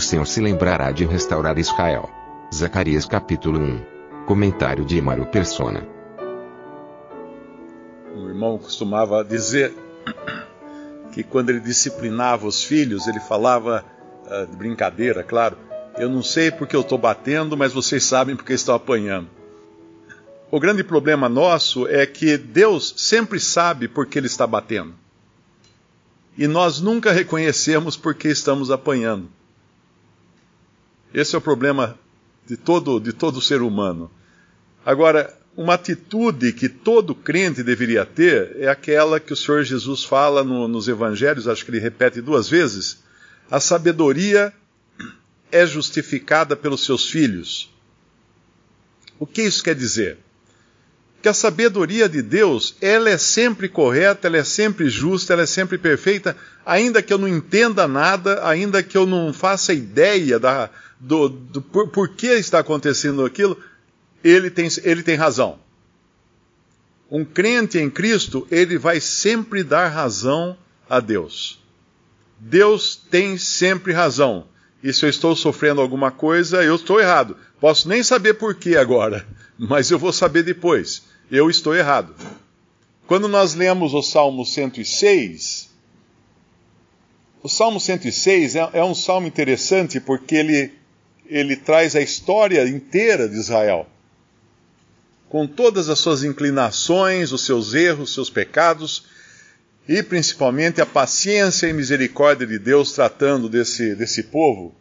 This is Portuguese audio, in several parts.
O Senhor se lembrará de restaurar Israel. Zacarias capítulo 1. Comentário de Emaro Persona. Um irmão costumava dizer que quando ele disciplinava os filhos, ele falava uh, de brincadeira, claro. Eu não sei porque eu estou batendo, mas vocês sabem porque estão apanhando. O grande problema nosso é que Deus sempre sabe por que Ele está batendo. E nós nunca reconhecemos porque estamos apanhando. Esse é o problema de todo, de todo ser humano. Agora, uma atitude que todo crente deveria ter é aquela que o Senhor Jesus fala no, nos evangelhos, acho que ele repete duas vezes: a sabedoria é justificada pelos seus filhos. O que isso quer dizer? Que a sabedoria de Deus, ela é sempre correta, ela é sempre justa, ela é sempre perfeita, ainda que eu não entenda nada, ainda que eu não faça ideia da, do, do por, por, que está acontecendo aquilo, ele tem, ele tem razão. Um crente em Cristo, ele vai sempre dar razão a Deus. Deus tem sempre razão. E se eu estou sofrendo alguma coisa, eu estou errado. Posso nem saber por que agora, mas eu vou saber depois. Eu estou errado. Quando nós lemos o Salmo 106, o Salmo 106 é, é um salmo interessante porque ele ele traz a história inteira de Israel, com todas as suas inclinações, os seus erros, os seus pecados, e principalmente a paciência e misericórdia de Deus tratando desse, desse povo.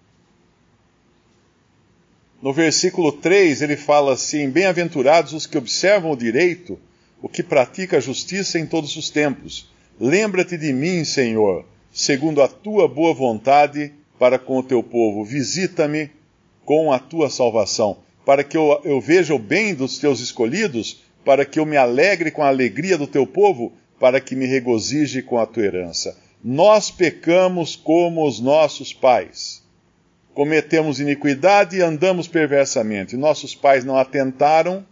No versículo 3 ele fala assim: Bem-aventurados os que observam o direito, o que pratica a justiça em todos os tempos. Lembra-te de mim, Senhor, segundo a tua boa vontade para com o teu povo. Visita-me com a tua salvação, para que eu, eu veja o bem dos teus escolhidos, para que eu me alegre com a alegria do teu povo, para que me regozije com a tua herança. Nós pecamos como os nossos pais. Cometemos iniquidade e andamos perversamente. Nossos pais não atentaram,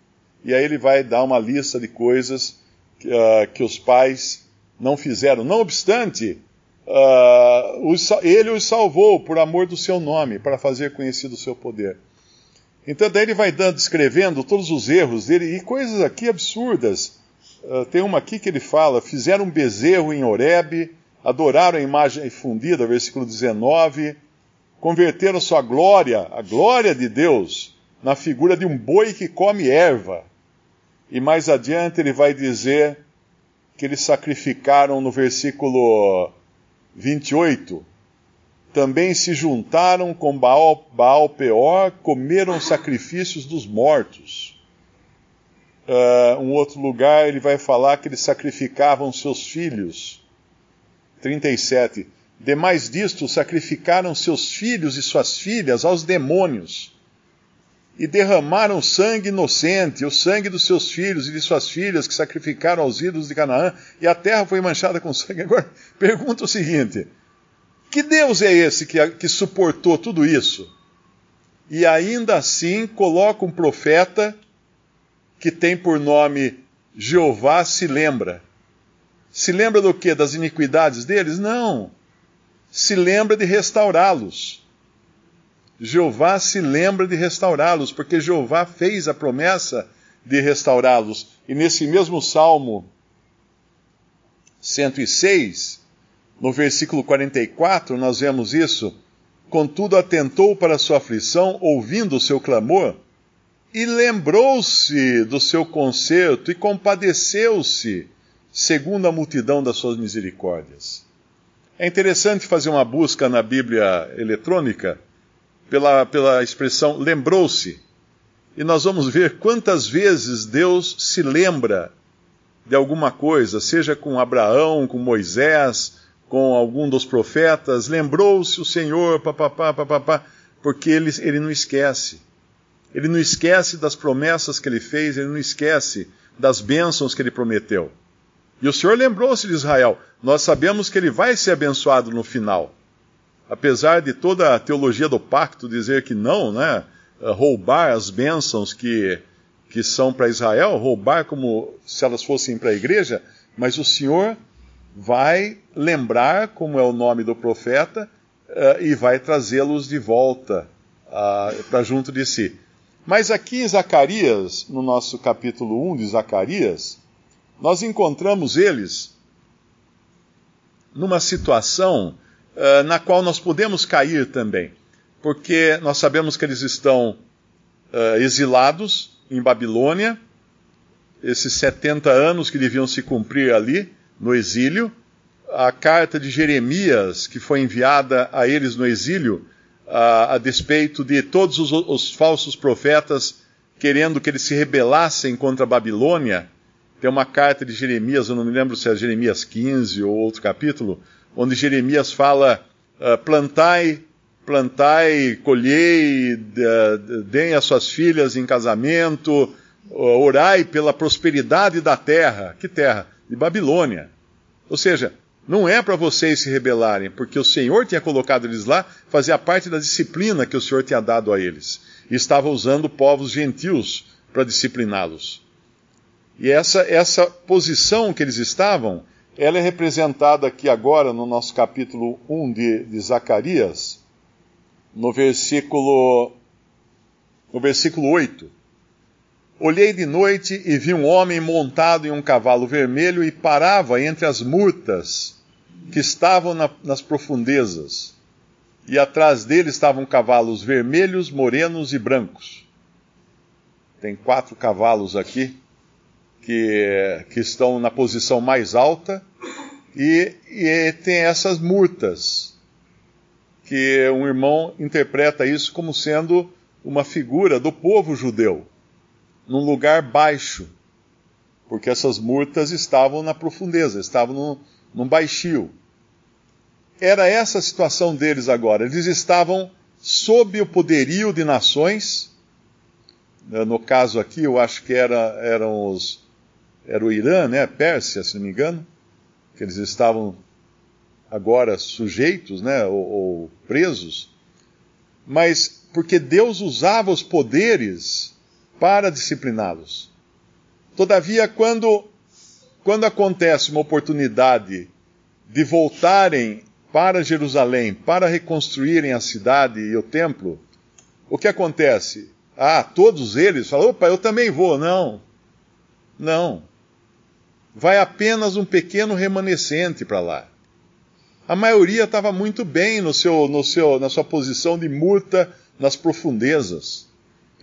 e aí ele vai dar uma lista de coisas que, uh, que os pais não fizeram. Não obstante, uh, os, ele os salvou por amor do seu nome, para fazer conhecido o seu poder. Então daí ele vai dando, descrevendo todos os erros dele e coisas aqui absurdas. Uh, tem uma aqui que ele fala: fizeram um bezerro em Horebe, adoraram a imagem fundida, versículo 19, converteram sua glória, a glória de Deus, na figura de um boi que come erva. E mais adiante ele vai dizer que eles sacrificaram no versículo 28. Também se juntaram com Baal, Baal Peor, comeram sacrifícios dos mortos. Uh, um outro lugar ele vai falar que eles sacrificavam seus filhos. 37. Demais disto, sacrificaram seus filhos e suas filhas aos demônios e derramaram sangue inocente, o sangue dos seus filhos e de suas filhas que sacrificaram aos ídolos de Canaã, e a terra foi manchada com sangue. Agora, pergunta o seguinte: que Deus é esse que, que suportou tudo isso? E ainda assim coloca um profeta que tem por nome Jeová se lembra. Se lembra do que? Das iniquidades deles? Não. Se lembra de restaurá-los. Jeová se lembra de restaurá-los, porque Jeová fez a promessa de restaurá-los. E nesse mesmo Salmo 106, no versículo 44, nós vemos isso. Contudo, atentou para sua aflição, ouvindo o seu clamor, e lembrou-se do seu conserto e compadeceu-se, segundo a multidão das suas misericórdias. É interessante fazer uma busca na Bíblia eletrônica pela, pela expressão lembrou-se. E nós vamos ver quantas vezes Deus se lembra de alguma coisa, seja com Abraão, com Moisés, com algum dos profetas, lembrou-se o Senhor, papapá, papapá, porque ele, ele não esquece. Ele não esquece das promessas que ele fez, ele não esquece das bênçãos que ele prometeu. E o Senhor lembrou-se de Israel. Nós sabemos que ele vai ser abençoado no final. Apesar de toda a teologia do pacto dizer que não, né? Roubar as bênçãos que, que são para Israel, roubar como se elas fossem para a igreja, mas o Senhor vai lembrar como é o nome do profeta uh, e vai trazê-los de volta uh, para junto de si. Mas aqui em Zacarias, no nosso capítulo 1 de Zacarias, nós encontramos eles numa situação uh, na qual nós podemos cair também, porque nós sabemos que eles estão uh, exilados em Babilônia, esses 70 anos que deviam se cumprir ali no exílio, a carta de Jeremias que foi enviada a eles no exílio a, a despeito de todos os, os, falsos profetas querendo que eles se rebelassem contra a Babilônia. Tem uma carta de Jeremias, eu não me lembro se é Jeremias 15 ou outro capítulo, onde Jeremias fala: uh, plantai, plantai, colhei, deem as suas filhas em casamento, orai pela prosperidade da terra. Que terra? De Babilônia. Ou seja, não é para vocês se rebelarem, porque o Senhor tinha colocado eles lá, fazia parte da disciplina que o Senhor tinha dado a eles. E estava usando povos gentios para discipliná-los. E essa, essa posição que eles estavam, ela é representada aqui agora no nosso capítulo 1 de, de Zacarias, no versículo, no versículo 8. Olhei de noite e vi um homem montado em um cavalo vermelho e parava entre as murtas que estavam na, nas profundezas, e atrás dele estavam cavalos vermelhos, morenos e brancos. Tem quatro cavalos aqui que, que estão na posição mais alta, e, e tem essas murtas, que um irmão interpreta isso como sendo uma figura do povo judeu, num lugar baixo, porque essas murtas estavam na profundeza, estavam no, num baixio. Era essa a situação deles agora. Eles estavam sob o poderio de nações. No caso aqui, eu acho que era, eram os, era o Irã, né, Pérsia, se não me engano, que eles estavam agora sujeitos, né, ou, ou presos. Mas porque Deus usava os poderes para discipliná-los. Todavia, quando quando acontece uma oportunidade de voltarem para Jerusalém, para reconstruírem a cidade e o templo, o que acontece? Ah, todos eles falam, opa, eu também vou. Não. Não. Vai apenas um pequeno remanescente para lá. A maioria estava muito bem no seu, no seu, na sua posição de murta nas profundezas.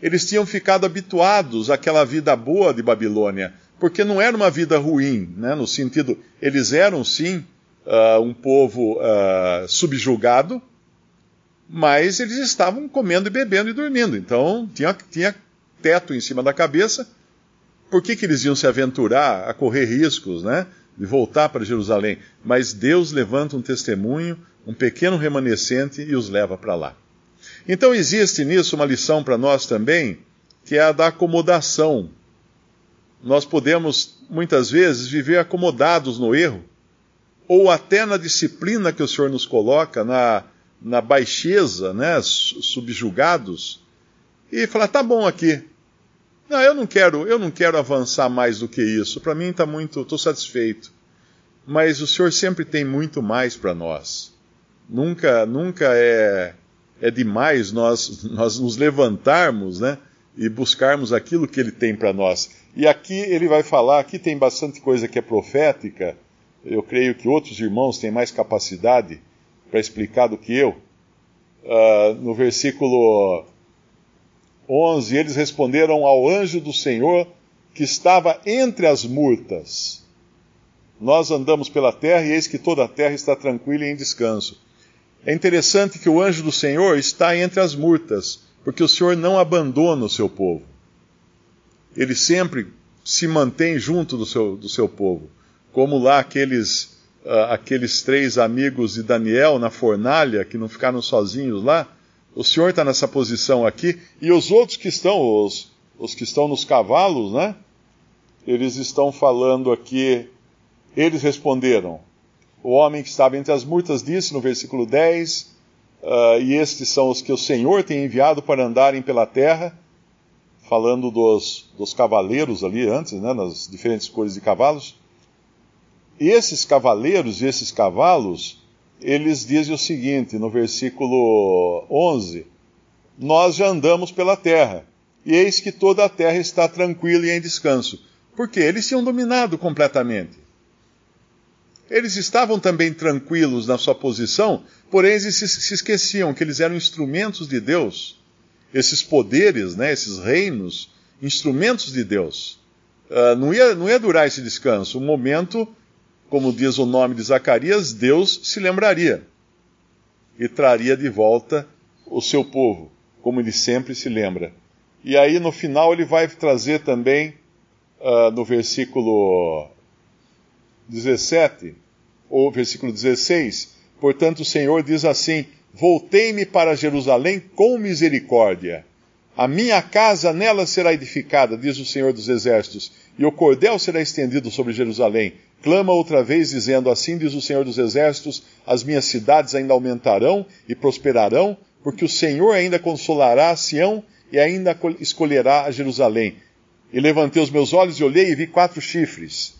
Eles tinham ficado habituados àquela vida boa de Babilônia porque não era uma vida ruim, né? no sentido, eles eram sim uh, um povo uh, subjugado, mas eles estavam comendo e bebendo e dormindo, então tinha, tinha teto em cima da cabeça. Por que, que eles iam se aventurar a correr riscos, né? De voltar para Jerusalém? Mas Deus levanta um testemunho, um pequeno remanescente e os leva para lá. Então existe nisso uma lição para nós também, que é a da acomodação nós podemos, muitas vezes, viver acomodados no erro, ou até na disciplina que o Senhor nos coloca, na, na baixeza, né, subjugados, e falar, tá bom aqui. Não, eu não quero, eu não quero avançar mais do que isso. Para mim está muito, estou satisfeito. Mas o Senhor sempre tem muito mais para nós. Nunca, nunca é, é demais nós, nós nos levantarmos, né, e buscarmos aquilo que Ele tem para nós. E aqui ele vai falar, aqui tem bastante coisa que é profética, eu creio que outros irmãos têm mais capacidade para explicar do que eu. Uh, no versículo 11, eles responderam ao anjo do Senhor que estava entre as murtas. Nós andamos pela terra e eis que toda a terra está tranquila e em descanso. É interessante que o anjo do Senhor está entre as murtas, porque o Senhor não abandona o seu povo ele sempre se mantém junto do seu, do seu povo. Como lá aqueles, uh, aqueles três amigos de Daniel na fornalha, que não ficaram sozinhos lá. O Senhor está nessa posição aqui. E os outros que estão, os, os que estão nos cavalos, né? Eles estão falando aqui. Eles responderam. O homem que estava entre as murtas disse no versículo 10: uh, E estes são os que o Senhor tem enviado para andarem pela terra falando dos, dos cavaleiros ali antes, né, nas diferentes cores de cavalos. Esses cavaleiros e esses cavalos, eles dizem o seguinte, no versículo 11: Nós já andamos pela terra, e eis que toda a terra está tranquila e em descanso. Porque eles tinham dominado completamente. Eles estavam também tranquilos na sua posição, porém eles se esqueciam que eles eram instrumentos de Deus esses poderes, né, esses reinos, instrumentos de Deus. Uh, não, ia, não ia durar esse descanso. Um momento, como diz o nome de Zacarias, Deus se lembraria e traria de volta o seu povo, como ele sempre se lembra. E aí no final ele vai trazer também, uh, no versículo 17, ou versículo 16, portanto o Senhor diz assim: Voltei-me para Jerusalém com misericórdia. A minha casa nela será edificada, diz o Senhor dos Exércitos, e o cordel será estendido sobre Jerusalém. Clama outra vez, dizendo: Assim diz o Senhor dos Exércitos: As minhas cidades ainda aumentarão e prosperarão, porque o Senhor ainda consolará a Sião e ainda escolherá a Jerusalém. E levantei os meus olhos e olhei e vi quatro chifres.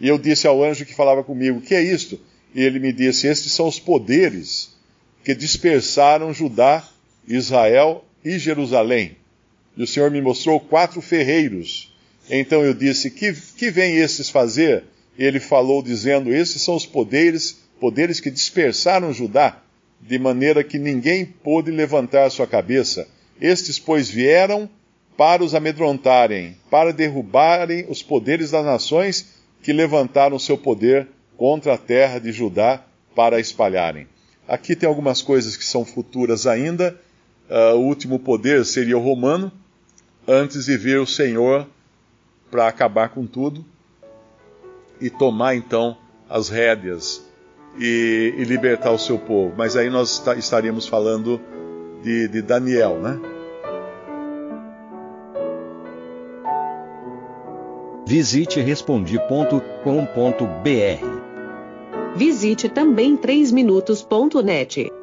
E eu disse ao anjo que falava comigo: Que é isto? E ele me disse: Estes são os poderes que dispersaram Judá, Israel e Jerusalém. E o Senhor me mostrou quatro ferreiros. Então eu disse: Que, que vem esses fazer? E ele falou, dizendo: Esses são os poderes, poderes que dispersaram Judá, de maneira que ninguém pôde levantar sua cabeça. Estes, pois, vieram para os amedrontarem, para derrubarem os poderes das nações que levantaram seu poder contra a terra de Judá para espalharem. Aqui tem algumas coisas que são futuras ainda. Uh, o último poder seria o romano, antes de vir o Senhor para acabar com tudo e tomar então as rédeas e, e, libertar o seu povo. Mas aí nós estaríamos falando de, de Daniel, né? Visite respondi.com.br Visite também 3minutos.net.